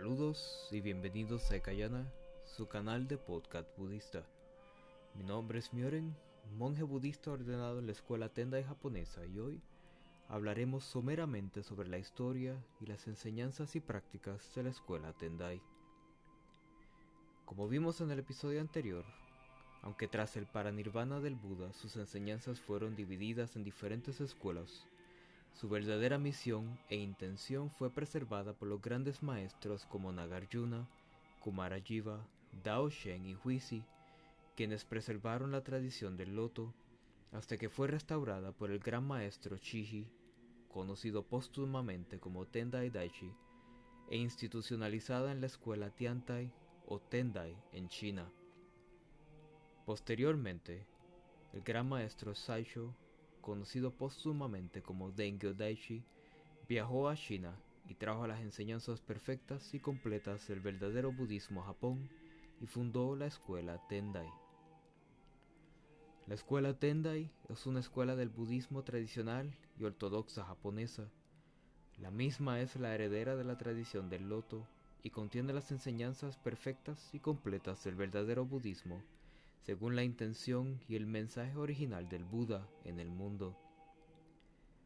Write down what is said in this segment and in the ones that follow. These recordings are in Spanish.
Saludos y bienvenidos a Ekayana, su canal de podcast budista. Mi nombre es Myoren, monje budista ordenado en la escuela Tendai japonesa y hoy hablaremos someramente sobre la historia y las enseñanzas y prácticas de la escuela Tendai. Como vimos en el episodio anterior, aunque tras el paranirvana del Buda sus enseñanzas fueron divididas en diferentes escuelas, su verdadera misión e intención fue preservada por los grandes maestros como Nagarjuna, Kumarajiva, Dao Shen y Huisi, quienes preservaron la tradición del loto hasta que fue restaurada por el gran maestro Chiji, conocido póstumamente como Tendai Daichi, e institucionalizada en la escuela Tiantai o Tendai en China. Posteriormente, el gran maestro Saisho conocido póstumamente como Dengyo Daichi, viajó a China y trajo las enseñanzas perfectas y completas del verdadero budismo a Japón y fundó la escuela Tendai. La escuela Tendai es una escuela del budismo tradicional y ortodoxa japonesa. La misma es la heredera de la tradición del loto y contiene las enseñanzas perfectas y completas del verdadero budismo según la intención y el mensaje original del Buda en el mundo.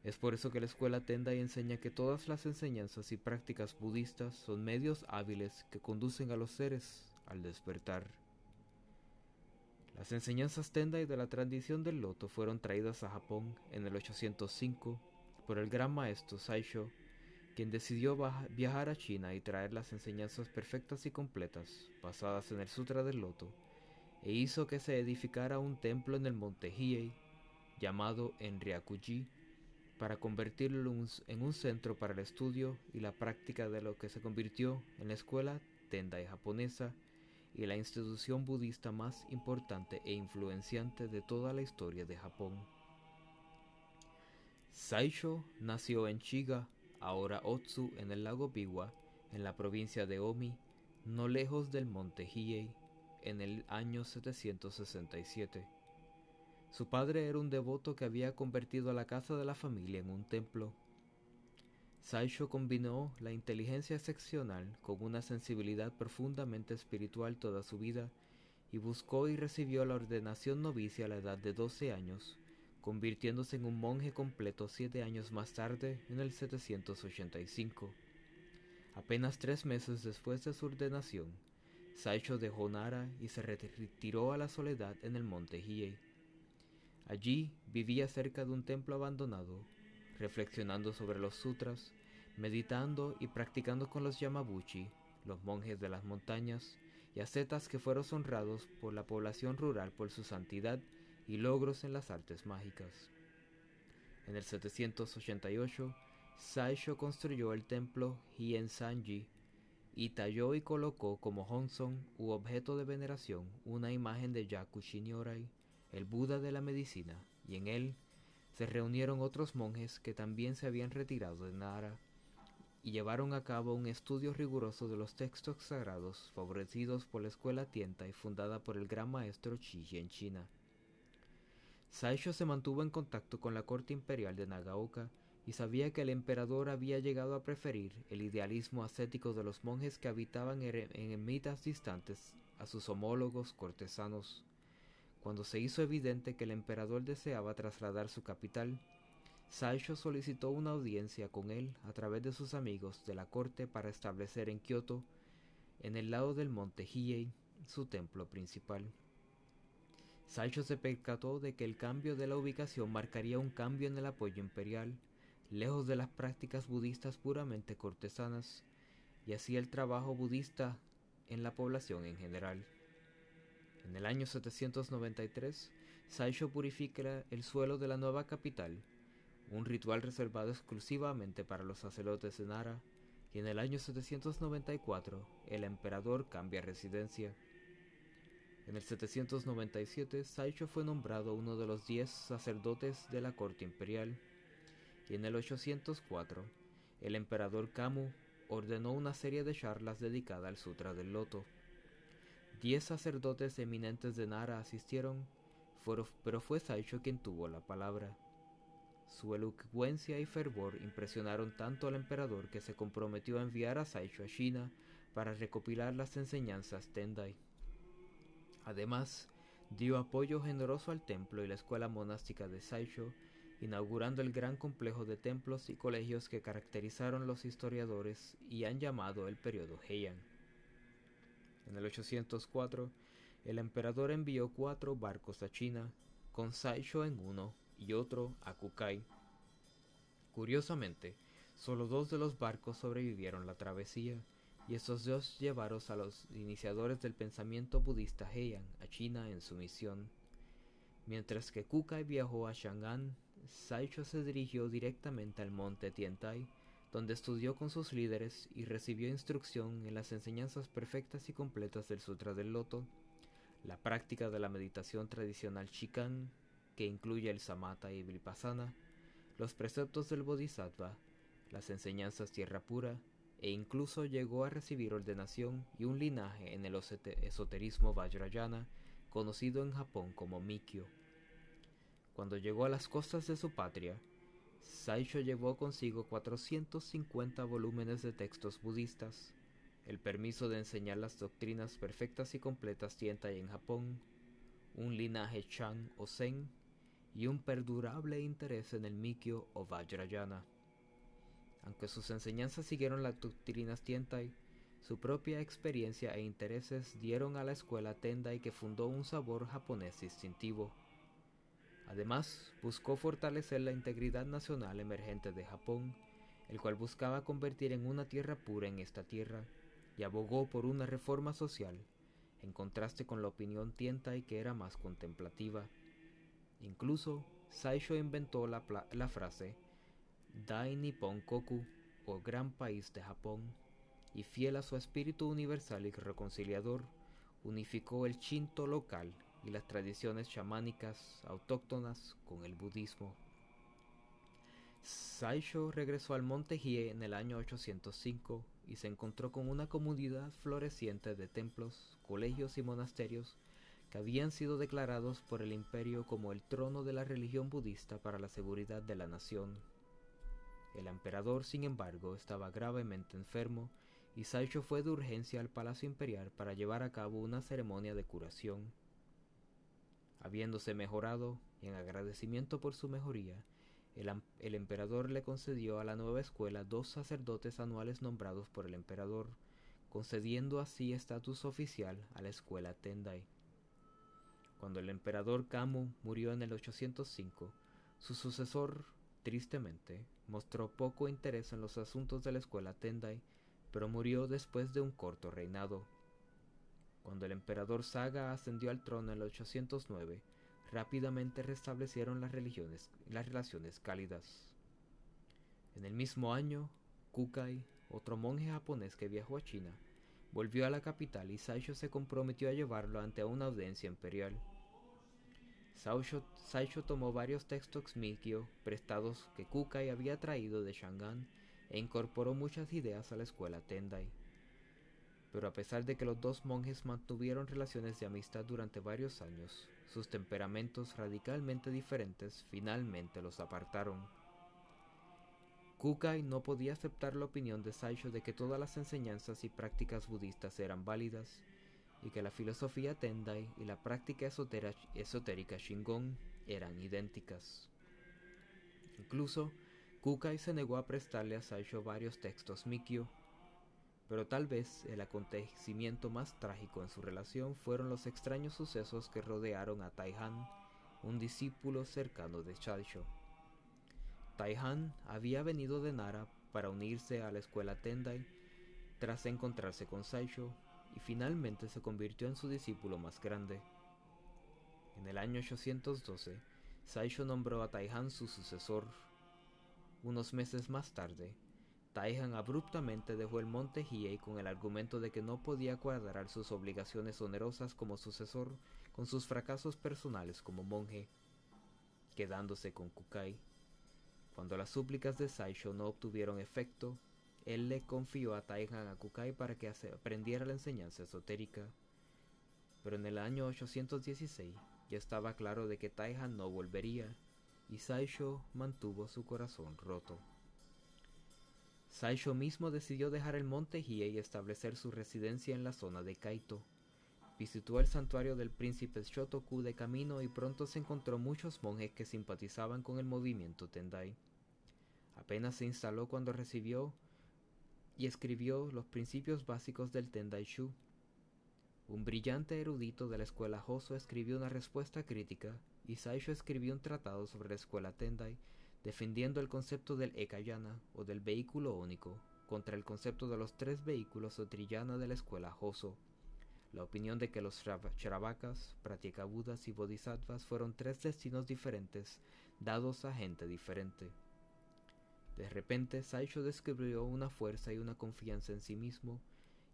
Es por eso que la escuela Tendai enseña que todas las enseñanzas y prácticas budistas son medios hábiles que conducen a los seres al despertar. Las enseñanzas Tendai de la tradición del loto fueron traídas a Japón en el 805 por el gran maestro Saisho, quien decidió viajar a China y traer las enseñanzas perfectas y completas basadas en el Sutra del Loto e hizo que se edificara un templo en el monte Hiei, llamado Enryakuji, para convertirlo en un centro para el estudio y la práctica de lo que se convirtió en la escuela Tendai japonesa y la institución budista más importante e influenciante de toda la historia de Japón. Saisho nació en Chiga, ahora Otsu, en el lago Biwa, en la provincia de Omi, no lejos del monte Hiei, en el año 767. Su padre era un devoto que había convertido a la casa de la familia en un templo. Saisho combinó la inteligencia excepcional con una sensibilidad profundamente espiritual toda su vida y buscó y recibió la ordenación novicia a la edad de 12 años, convirtiéndose en un monje completo siete años más tarde, en el 785. Apenas tres meses después de su ordenación, Saicho dejó Nara y se retiró a la soledad en el monte Hiei. Allí vivía cerca de un templo abandonado, reflexionando sobre los sutras, meditando y practicando con los Yamabuchi, los monjes de las montañas y ascetas que fueron honrados por la población rural por su santidad y logros en las artes mágicas. En el 788, Saisho construyó el templo Hien Sanji y talló y colocó como Honson u objeto de veneración una imagen de Yaku Shinyorai, el Buda de la medicina, y en él se reunieron otros monjes que también se habían retirado de Nara y llevaron a cabo un estudio riguroso de los textos sagrados favorecidos por la escuela Tienta y fundada por el gran maestro Chi en China. Saisho se mantuvo en contacto con la corte imperial de Nagaoka y sabía que el emperador había llegado a preferir el idealismo ascético de los monjes que habitaban en ermitas distantes a sus homólogos cortesanos. Cuando se hizo evidente que el emperador deseaba trasladar su capital, Saisho solicitó una audiencia con él a través de sus amigos de la corte para establecer en Kioto, en el lado del monte Hiei, su templo principal. Saisho se percató de que el cambio de la ubicación marcaría un cambio en el apoyo imperial, lejos de las prácticas budistas puramente cortesanas, y así el trabajo budista en la población en general. En el año 793, Saisho purifica el suelo de la nueva capital, un ritual reservado exclusivamente para los sacerdotes de Nara, y en el año 794 el emperador cambia residencia. En el 797, Saisho fue nombrado uno de los diez sacerdotes de la corte imperial y en el 804 el emperador Kamu ordenó una serie de charlas dedicadas al Sutra del Loto. Diez sacerdotes eminentes de Nara asistieron, pero fue Saicho quien tuvo la palabra. Su elocuencia y fervor impresionaron tanto al emperador que se comprometió a enviar a Saicho a China para recopilar las enseñanzas Tendai. Además, dio apoyo generoso al templo y la escuela monástica de Saisho, inaugurando el gran complejo de templos y colegios que caracterizaron los historiadores y han llamado el periodo Heian. En el 804, el emperador envió cuatro barcos a China, con Saisho en uno y otro a Kukai. Curiosamente, solo dos de los barcos sobrevivieron la travesía, y estos dos llevaron a los iniciadores del pensamiento budista Heian a China en su misión. Mientras que Kukai viajó a Shangan, Saisho se dirigió directamente al monte Tiantai, donde estudió con sus líderes y recibió instrucción en las enseñanzas perfectas y completas del Sutra del Loto, la práctica de la meditación tradicional Shikan, que incluye el Samatha y Vipassana, los preceptos del Bodhisattva, las enseñanzas Tierra Pura, e incluso llegó a recibir ordenación y un linaje en el esoterismo Vajrayana, conocido en Japón como Mikyo. Cuando llegó a las costas de su patria, Saisho llevó consigo 450 volúmenes de textos budistas, el permiso de enseñar las doctrinas perfectas y completas Tientai en Japón, un linaje Chan o Zen y un perdurable interés en el Mikyo o Vajrayana. Aunque sus enseñanzas siguieron las doctrinas Tientai, su propia experiencia e intereses dieron a la escuela Tendai que fundó un sabor japonés distintivo. Además, buscó fortalecer la integridad nacional emergente de Japón, el cual buscaba convertir en una tierra pura en esta tierra, y abogó por una reforma social, en contraste con la opinión Tientai que era más contemplativa. Incluso, Saisho inventó la, frase Dai Nippon Koku, o Gran País de Japón, y fiel a su espíritu universal y reconciliador, unificó el Shinto local y las tradiciones chamánicas autóctonas con el budismo. Saisho regresó al monte Hie en el año 805 y se encontró con una comunidad floreciente de templos, colegios y monasterios que habían sido declarados por el imperio como el trono de la religión budista para la seguridad de la nación el emperador, sin embargo, estaba gravemente enfermo y Saisho fue de urgencia al palacio imperial para llevar a cabo una ceremonia de curación. Habiéndose mejorado, y en agradecimiento por su mejoría, el, emperador le concedió a la nueva escuela dos sacerdotes anuales nombrados por el emperador, concediendo así estatus oficial a la escuela Tendai. Cuando el emperador Kamu murió en el 805, su sucesor Tristemente, mostró poco interés en los asuntos de la escuela Tendai, pero murió después de un corto reinado. Cuando el emperador Saga ascendió al trono en el 809, rápidamente restablecieron las, religiones, las relaciones cálidas. En el mismo año, Kukai, otro monje japonés que viajó a China, volvió a la capital y Saisho se comprometió a llevarlo ante una audiencia imperial. Saisho, tomó varios textos Mikyo prestados que Kukai había traído de Shangan e incorporó muchas ideas a la escuela Tendai. Pero a pesar de que los dos monjes mantuvieron relaciones de amistad durante varios años, sus temperamentos radicalmente diferentes finalmente los apartaron. Kukai no podía aceptar la opinión de Saisho de que todas las enseñanzas y prácticas budistas eran válidas y que la filosofía Tendai y la práctica esotérica Shingon eran idénticas. Incluso, Kukai se negó a prestarle a Saisho varios textos Mikyo, pero tal vez el acontecimiento más trágico en su relación fueron los extraños sucesos que rodearon a Taihan, un discípulo cercano de Saisho. Taihan había venido de Nara para unirse a la escuela Tendai tras encontrarse con Saisho y finalmente se convirtió en su discípulo más grande. En el año 812, Saisho nombró a Taihan su sucesor. Unos meses más tarde, Taihan abruptamente dejó el monte Hiei con el argumento de que no podía cuadrar sus obligaciones onerosas como sucesor con sus fracasos personales como monje, quedándose con Kukai. Cuando las súplicas de Saisho no obtuvieron efecto, él le confió a Taihan a Kukai para que aprendiera la enseñanza esotérica. Pero en el año 816 ya estaba claro de que Taihan no volvería, y Saisho mantuvo su corazón roto. Saisho mismo decidió dejar el monte Hiei y establecer su residencia en la zona de Kaito. Visitó el santuario del príncipe Shotoku de camino y pronto se encontró muchos monjes que simpatizaban con el movimiento Tendai. Apenas se instaló cuando recibió y escribió los principios básicos del Tendai Shu. Un brillante erudito de la escuela Hoso escribió una respuesta crítica y Saisho escribió un tratado sobre la escuela Tendai defendiendo el concepto del Ekayana o del vehículo único contra el concepto de los tres vehículos o trillana de la escuela Hoso. La opinión de que los Shravakas, Pratyekabudas y Bodhisattvas fueron tres destinos diferentes dados a gente diferente. De repente, Saisho descubrió una fuerza y una confianza en sí mismo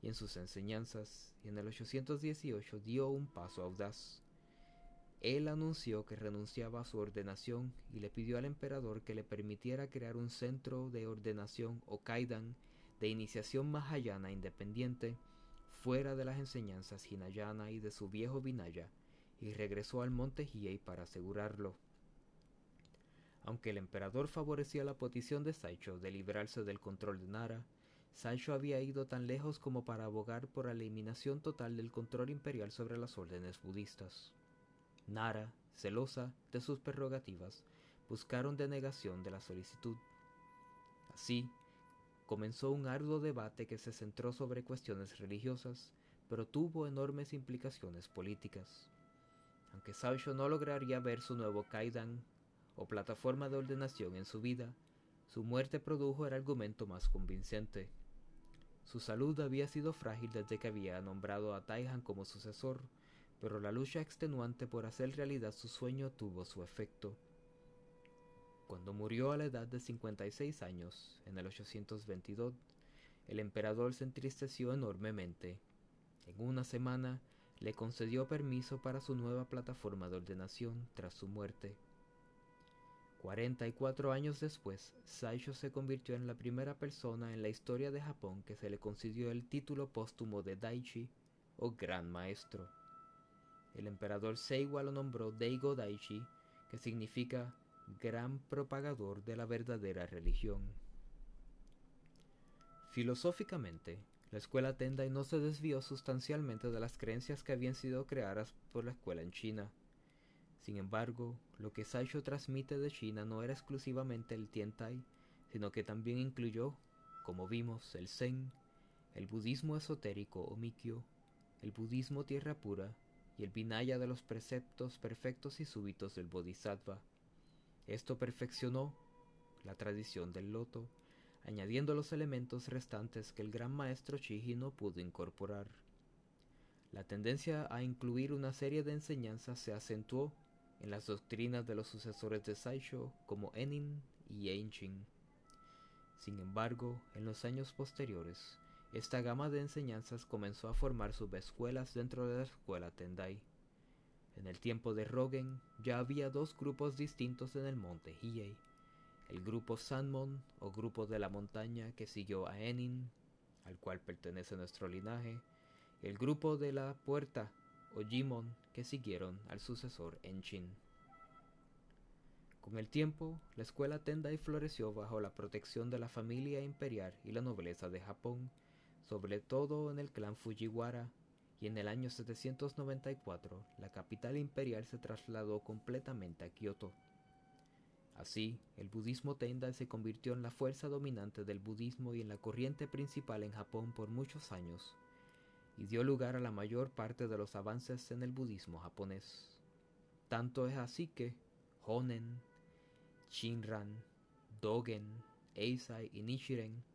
y en sus enseñanzas, y en el 818 dio un paso audaz. Él anunció que renunciaba a su ordenación y le pidió al emperador que le permitiera crear un centro de ordenación o kaidan de iniciación mahayana independiente fuera de las enseñanzas hinayana y de su viejo Vinaya, y regresó al monte Hiei para asegurarlo. Aunque el emperador favorecía la petición de Saicho de librarse del control de Nara, Saicho había ido tan lejos como para abogar por la eliminación total del control imperial sobre las órdenes budistas. Nara, celosa de sus prerrogativas, buscaron denegación de la solicitud. Así, comenzó un arduo debate que se centró sobre cuestiones religiosas, pero tuvo enormes implicaciones políticas. Aunque Saisho no lograría ver su nuevo Kaidan o plataforma de ordenación en su vida, su muerte produjo el argumento más convincente. Su salud había sido frágil desde que había nombrado a Taihan como sucesor, pero la lucha extenuante por hacer realidad su sueño tuvo su efecto. Cuando murió a la edad de 56 años, en el 822, el emperador se entristeció enormemente. En una semana le concedió permiso para su nueva plataforma de ordenación tras su muerte. 44 años después, Saisho se convirtió en la primera persona en la historia de Japón que se le concedió el título póstumo de Daichi o Gran Maestro. El emperador Seiwa lo nombró Deigo Daichi, que significa gran propagador de la verdadera religión. Filosóficamente, la escuela Tendai no se desvió sustancialmente de las creencias que habían sido creadas por la escuela en China. Sin embargo, lo que Saisho transmite de China no era exclusivamente el Tiantai, sino que también incluyó, como vimos, el Zen, el budismo esotérico o Mikyo, el budismo tierra pura y el Vinaya de los preceptos perfectos y súbitos del Bodhisattva. Esto perfeccionó la tradición del loto, añadiendo los elementos restantes que el gran maestro Chiji no pudo incorporar. La tendencia a incluir una serie de enseñanzas se acentuó en las doctrinas de los sucesores de Saisho como Enin y Einchin. Sin embargo, en los años posteriores, esta gama de enseñanzas comenzó a formar subescuelas dentro de la escuela Tendai. En el tiempo de Rogen ya había dos grupos distintos en el monte Hiei. El grupo Sanmon o grupo de la montaña que siguió a Enin, al cual pertenece nuestro linaje, y el grupo de la puerta o Jimon que siguieron al sucesor Enchin. Con el tiempo, la escuela Tendai floreció bajo la protección de la familia imperial y la nobleza de Japón, sobre todo en el clan Fujiwara, y en el año 794 la capital imperial se trasladó completamente a Kioto. Así, el budismo Tendai se convirtió en la fuerza dominante del budismo y en la corriente principal en Japón por muchos años, y dio lugar a la mayor parte de los avances en el budismo japonés. Tanto es así que Honen, Shinran, Dogen, Eisai y Nichiren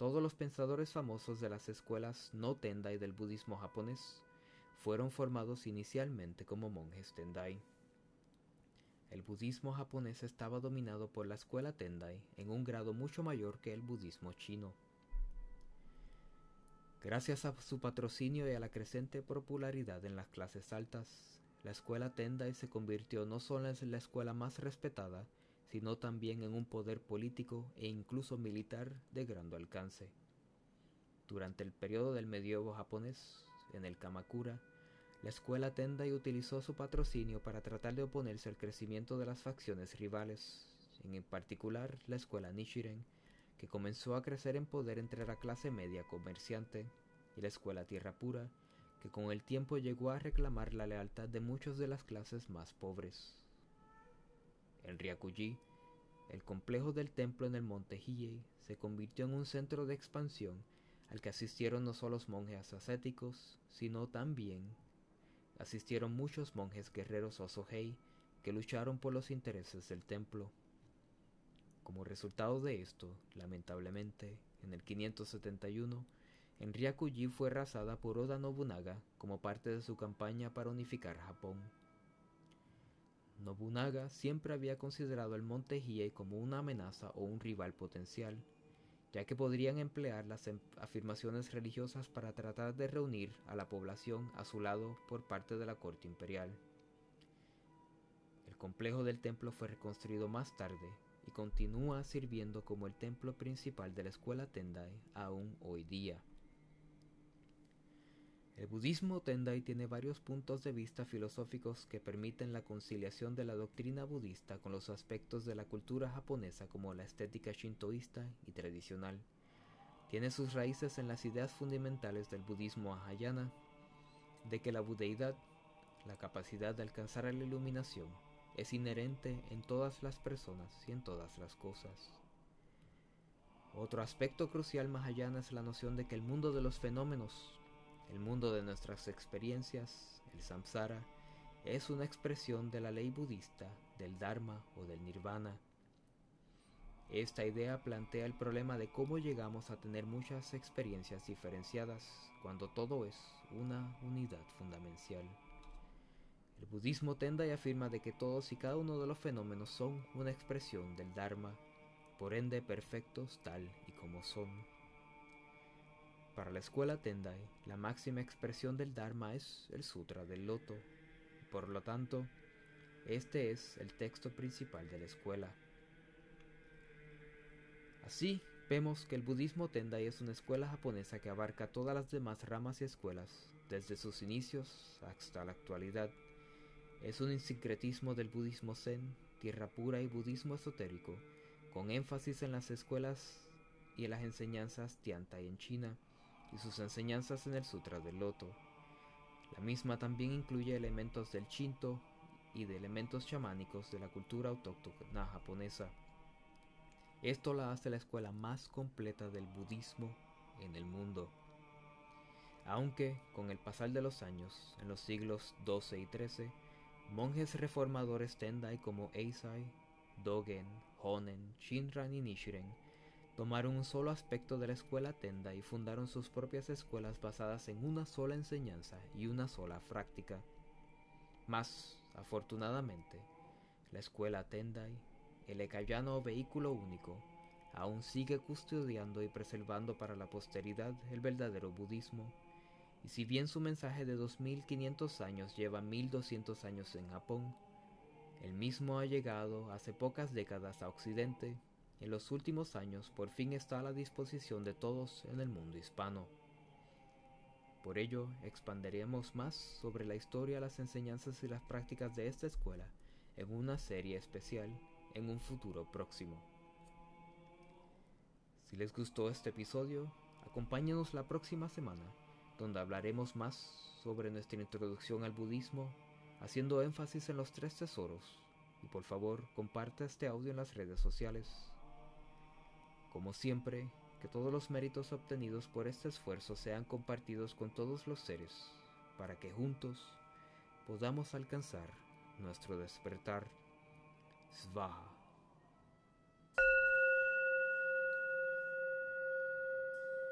todos los pensadores famosos de las escuelas no Tendai del budismo japonés fueron formados inicialmente como monjes Tendai. El budismo japonés estaba dominado por la escuela Tendai en un grado mucho mayor que el budismo chino. Gracias a su patrocinio y a la creciente popularidad en las clases altas, la escuela Tendai se convirtió no solo en la escuela más respetada, sino también en un poder político e incluso militar de gran alcance. Durante el periodo del medievo japonés, en el Kamakura, la escuela Tendai utilizó su patrocinio para tratar de oponerse al crecimiento de las facciones rivales, en particular la escuela Nichiren, que comenzó a crecer en poder entre la clase media comerciante y la escuela Tierra Pura, que con el tiempo llegó a reclamar la lealtad de muchas de las clases más pobres. En Ryakuji, el complejo del templo en el monte Hiei se convirtió en un centro de expansión al que asistieron no solo monjes ascéticos, sino también asistieron muchos monjes guerreros Osohei que lucharon por los intereses del templo. Como resultado de esto, lamentablemente, en el 571, Enryakuji fue arrasada por Oda Nobunaga como parte de su campaña para unificar Japón. Nobunaga siempre había considerado el monte Hiei como una amenaza o un rival potencial, ya que podrían emplear las em, afirmaciones religiosas para tratar de reunir a la población a su lado por parte de la corte imperial. El complejo del templo fue reconstruido más tarde y continúa sirviendo como el templo principal de la escuela Tendai aún hoy día. El budismo Tendai tiene varios puntos de vista filosóficos que permiten la conciliación de la doctrina budista con los aspectos de la cultura japonesa como la estética shintoísta y tradicional. Tiene sus raíces en las ideas fundamentales del budismo Mahayana, de que la budeidad, la capacidad de alcanzar la iluminación, es inherente en todas las personas y en todas las cosas. Otro aspecto crucial Mahayana es la noción de que el mundo de los fenómenos el mundo de nuestras experiencias, el samsara, es una expresión de la ley budista, del dharma o del nirvana. Esta idea plantea el problema de cómo llegamos a tener muchas experiencias diferenciadas cuando todo es una unidad fundamental. El budismo tenda y afirma de que todos y cada uno de los fenómenos son una expresión del Dharma, por ende perfectos tal y como son. Para la escuela Tendai, la máxima expresión del Dharma es el Sutra del Loto. Por lo tanto, este es el texto principal de la escuela. Así, vemos que el budismo Tendai es una escuela japonesa que abarca todas las demás ramas y escuelas, desde sus inicios hasta la actualidad. Es un sincretismo del budismo zen, tierra pura y budismo esotérico, con énfasis en las escuelas y en las enseñanzas Tiantai en China, y sus enseñanzas en el Sutra del Loto. La misma también incluye elementos del Shinto y de elementos chamánicos de la cultura autóctona japonesa. Esto la hace la escuela más completa del budismo en el mundo. Aunque, con el pasar de los años, en los siglos XII y XIII, monjes reformadores Tendai como Eisai, Dogen, Honen, Shinran y Nichiren tomaron un solo aspecto de la escuela Tenda y fundaron sus propias escuelas basadas en una sola enseñanza y una sola práctica. Mas, afortunadamente, la escuela Tendai, el ekayano vehículo único, aún sigue custodiando y preservando para la posteridad el verdadero budismo, y si bien su mensaje de 2500 años lleva 1200 años en Japón, el mismo ha llegado hace pocas décadas a Occidente en los últimos años por fin está a la disposición de todos en el mundo hispano. Por ello, expandiremos más sobre la historia, las enseñanzas y las prácticas de esta escuela en una serie especial en un futuro próximo. Si les gustó este episodio, acompáñenos la próxima semana, donde hablaremos más sobre nuestra introducción al budismo, haciendo énfasis en los tres tesoros, y por favor comparte este audio en las redes sociales. Como siempre, que todos los méritos obtenidos por este esfuerzo sean compartidos con todos los seres, para que juntos podamos alcanzar nuestro despertar. Svaha.